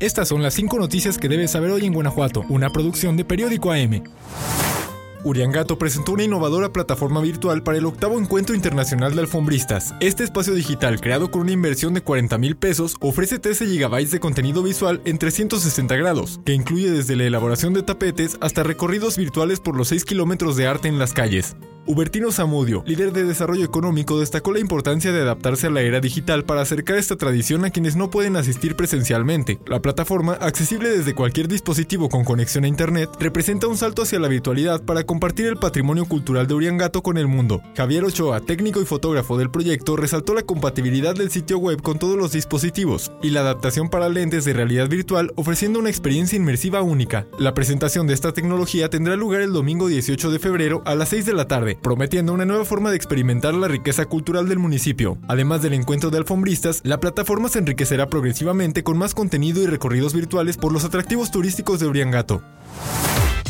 Estas son las 5 noticias que debes saber hoy en Guanajuato, una producción de Periódico AM. Uriangato presentó una innovadora plataforma virtual para el octavo Encuentro Internacional de Alfombristas. Este espacio digital, creado con una inversión de 40 mil pesos, ofrece 13 GB de contenido visual en 360 grados, que incluye desde la elaboración de tapetes hasta recorridos virtuales por los 6 kilómetros de arte en las calles. Hubertino Zamudio, líder de desarrollo económico, destacó la importancia de adaptarse a la era digital para acercar esta tradición a quienes no pueden asistir presencialmente. La plataforma, accesible desde cualquier dispositivo con conexión a Internet, representa un salto hacia la virtualidad para compartir el patrimonio cultural de Uriangato con el mundo. Javier Ochoa, técnico y fotógrafo del proyecto, resaltó la compatibilidad del sitio web con todos los dispositivos y la adaptación para lentes de realidad virtual ofreciendo una experiencia inmersiva única. La presentación de esta tecnología tendrá lugar el domingo 18 de febrero a las 6 de la tarde prometiendo una nueva forma de experimentar la riqueza cultural del municipio. Además del encuentro de alfombristas, la plataforma se enriquecerá progresivamente con más contenido y recorridos virtuales por los atractivos turísticos de Uriangato.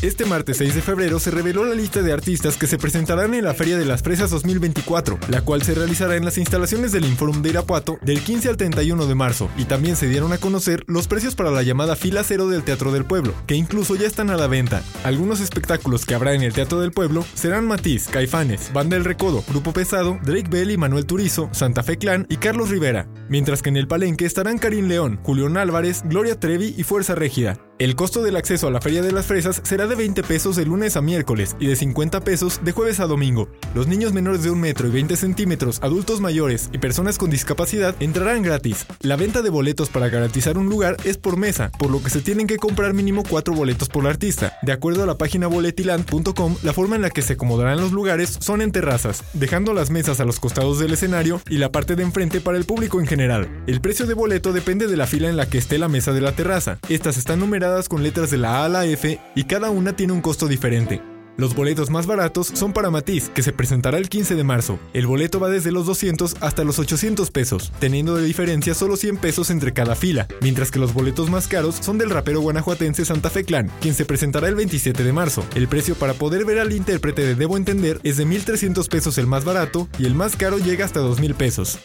Este martes 6 de febrero se reveló la lista de artistas que se presentarán en la Feria de las Fresas 2024, la cual se realizará en las instalaciones del Inforum de Irapuato del 15 al 31 de marzo, y también se dieron a conocer los precios para la llamada fila cero del Teatro del Pueblo, que incluso ya están a la venta. Algunos espectáculos que habrá en el Teatro del Pueblo serán Matiz, Caifanes, Banda El Recodo, Grupo Pesado, Drake Bell y Manuel Turizo, Santa Fe Clan y Carlos Rivera, mientras que en el Palenque estarán Karim León, Julián Álvarez, Gloria Trevi y Fuerza Régida. El costo del acceso a la Feria de las Fresas será de 20 pesos de lunes a miércoles y de 50 pesos de jueves a domingo. Los niños menores de 1 metro y 20 centímetros, adultos mayores y personas con discapacidad entrarán gratis. La venta de boletos para garantizar un lugar es por mesa, por lo que se tienen que comprar mínimo 4 boletos por artista. De acuerdo a la página boletiland.com, la forma en la que se acomodarán los lugares son en terrazas, dejando las mesas a los costados del escenario y la parte de enfrente para el público en general. El precio de boleto depende de la fila en la que esté la mesa de la terraza. Estas están numeradas con letras de la A a la F y cada una tiene un costo diferente. Los boletos más baratos son para Matiz, que se presentará el 15 de marzo. El boleto va desde los 200 hasta los 800 pesos, teniendo de diferencia solo 100 pesos entre cada fila, mientras que los boletos más caros son del rapero guanajuatense Santa Fe Clan, quien se presentará el 27 de marzo. El precio para poder ver al intérprete de Debo Entender es de 1.300 pesos el más barato y el más caro llega hasta 2.000 pesos.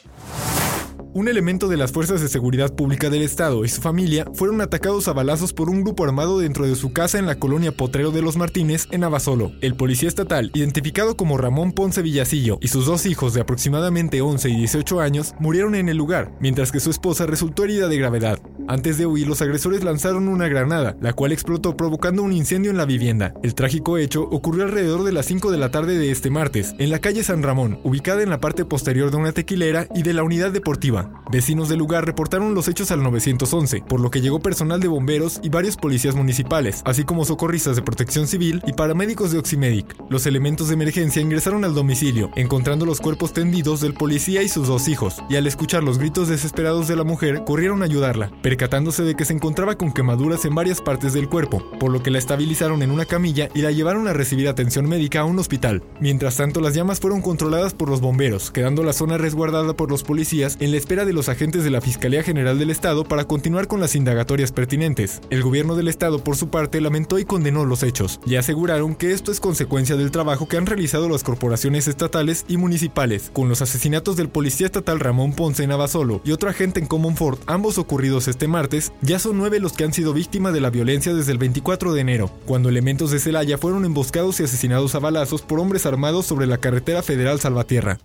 Un elemento de las Fuerzas de Seguridad Pública del Estado y su familia fueron atacados a balazos por un grupo armado dentro de su casa en la colonia Potrero de los Martínez, en Abasolo. El policía estatal, identificado como Ramón Ponce Villacillo, y sus dos hijos de aproximadamente 11 y 18 años murieron en el lugar, mientras que su esposa resultó herida de gravedad. Antes de huir, los agresores lanzaron una granada, la cual explotó provocando un incendio en la vivienda. El trágico hecho ocurrió alrededor de las 5 de la tarde de este martes, en la calle San Ramón, ubicada en la parte posterior de una tequilera y de la unidad deportiva. Vecinos del lugar reportaron los hechos al 911, por lo que llegó personal de bomberos y varios policías municipales, así como socorristas de protección civil y paramédicos de Oximedic. Los elementos de emergencia ingresaron al domicilio, encontrando los cuerpos tendidos del policía y sus dos hijos, y al escuchar los gritos desesperados de la mujer, corrieron a ayudarla percatándose de que se encontraba con quemaduras en varias partes del cuerpo, por lo que la estabilizaron en una camilla y la llevaron a recibir atención médica a un hospital. Mientras tanto, las llamas fueron controladas por los bomberos, quedando la zona resguardada por los policías en la espera de los agentes de la Fiscalía General del Estado para continuar con las indagatorias pertinentes. El gobierno del Estado, por su parte, lamentó y condenó los hechos, y aseguraron que esto es consecuencia del trabajo que han realizado las corporaciones estatales y municipales, con los asesinatos del policía estatal Ramón Ponce en Abasolo y otro agente en Fort, ambos ocurridos este martes, ya son nueve los que han sido víctimas de la violencia desde el 24 de enero, cuando elementos de Celaya fueron emboscados y asesinados a balazos por hombres armados sobre la carretera federal Salvatierra.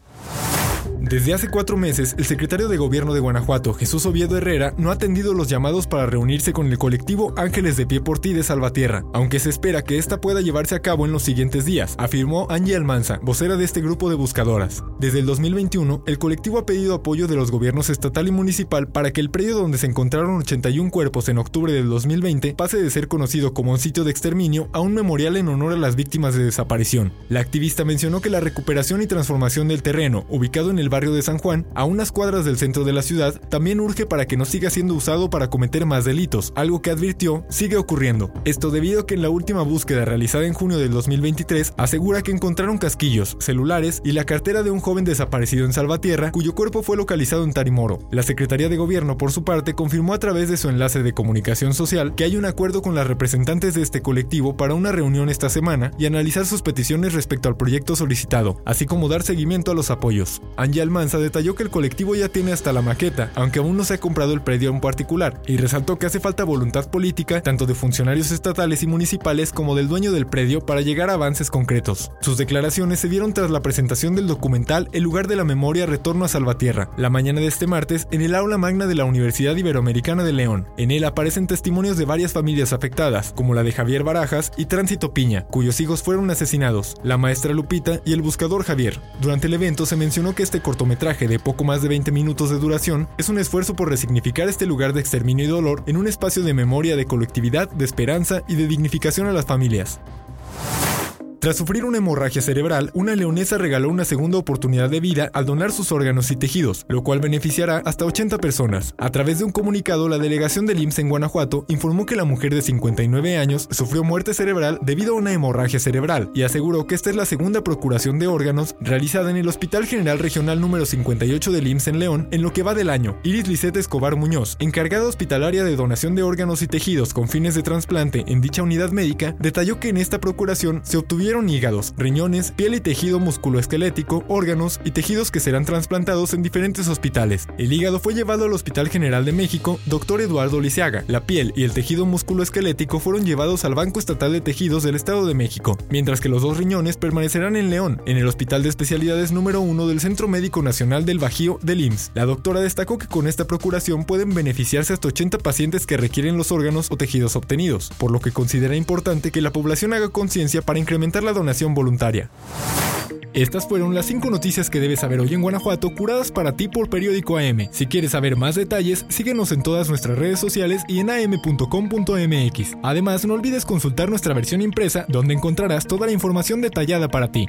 Desde hace cuatro meses, el secretario de Gobierno de Guanajuato, Jesús Oviedo Herrera, no ha atendido los llamados para reunirse con el colectivo Ángeles de Pie por Ti de Salvatierra, aunque se espera que esta pueda llevarse a cabo en los siguientes días, afirmó Angie Almanza, vocera de este grupo de buscadoras. Desde el 2021, el colectivo ha pedido apoyo de los gobiernos estatal y municipal para que el predio donde se encontraron 81 cuerpos en octubre del 2020 pase de ser conocido como un sitio de exterminio a un memorial en honor a las víctimas de desaparición. La activista mencionó que la recuperación y transformación del terreno, ubicado en el barrio de San Juan, a unas cuadras del centro de la ciudad, también urge para que no siga siendo usado para cometer más delitos, algo que advirtió sigue ocurriendo. Esto debido a que en la última búsqueda realizada en junio del 2023 asegura que encontraron casquillos, celulares y la cartera de un joven desaparecido en Salvatierra, cuyo cuerpo fue localizado en Tarimoro. La Secretaría de Gobierno, por su parte, confirmó a través de su enlace de comunicación social que hay un acuerdo con las representantes de este colectivo para una reunión esta semana y analizar sus peticiones respecto al proyecto solicitado, así como dar seguimiento a los apoyos. Angie Villa Almanza detalló que el colectivo ya tiene hasta la maqueta, aunque aún no se ha comprado el predio en particular, y resaltó que hace falta voluntad política tanto de funcionarios estatales y municipales como del dueño del predio para llegar a avances concretos. Sus declaraciones se dieron tras la presentación del documental El lugar de la memoria Retorno a Salvatierra, la mañana de este martes en el aula magna de la Universidad Iberoamericana de León. En él aparecen testimonios de varias familias afectadas, como la de Javier Barajas y Tránsito Piña, cuyos hijos fueron asesinados, la maestra Lupita y el buscador Javier. Durante el evento se mencionó que este cortometraje de poco más de 20 minutos de duración es un esfuerzo por resignificar este lugar de exterminio y dolor en un espacio de memoria, de colectividad, de esperanza y de dignificación a las familias. Tras sufrir una hemorragia cerebral, una leonesa regaló una segunda oportunidad de vida al donar sus órganos y tejidos, lo cual beneficiará hasta 80 personas. A través de un comunicado, la delegación del IMSS en Guanajuato informó que la mujer de 59 años sufrió muerte cerebral debido a una hemorragia cerebral y aseguró que esta es la segunda procuración de órganos realizada en el Hospital General Regional número 58 del IMSS en León en lo que va del año. Iris Lisette Escobar Muñoz, encargada hospitalaria de donación de órganos y tejidos con fines de trasplante en dicha unidad médica, detalló que en esta procuración se obtuvieron hígados, riñones, piel y tejido musculoesquelético, órganos y tejidos que serán trasplantados en diferentes hospitales. El hígado fue llevado al Hospital General de México, Dr. Eduardo Lisiaga. La piel y el tejido musculoesquelético fueron llevados al Banco Estatal de Tejidos del Estado de México, mientras que los dos riñones permanecerán en León, en el Hospital de Especialidades número 1 del Centro Médico Nacional del Bajío del IMSS. La doctora destacó que con esta procuración pueden beneficiarse hasta 80 pacientes que requieren los órganos o tejidos obtenidos, por lo que considera importante que la población haga conciencia para incrementar la donación voluntaria. Estas fueron las 5 noticias que debes saber hoy en Guanajuato, curadas para ti por Periódico AM. Si quieres saber más detalles, síguenos en todas nuestras redes sociales y en am.com.mx. Además, no olvides consultar nuestra versión impresa, donde encontrarás toda la información detallada para ti.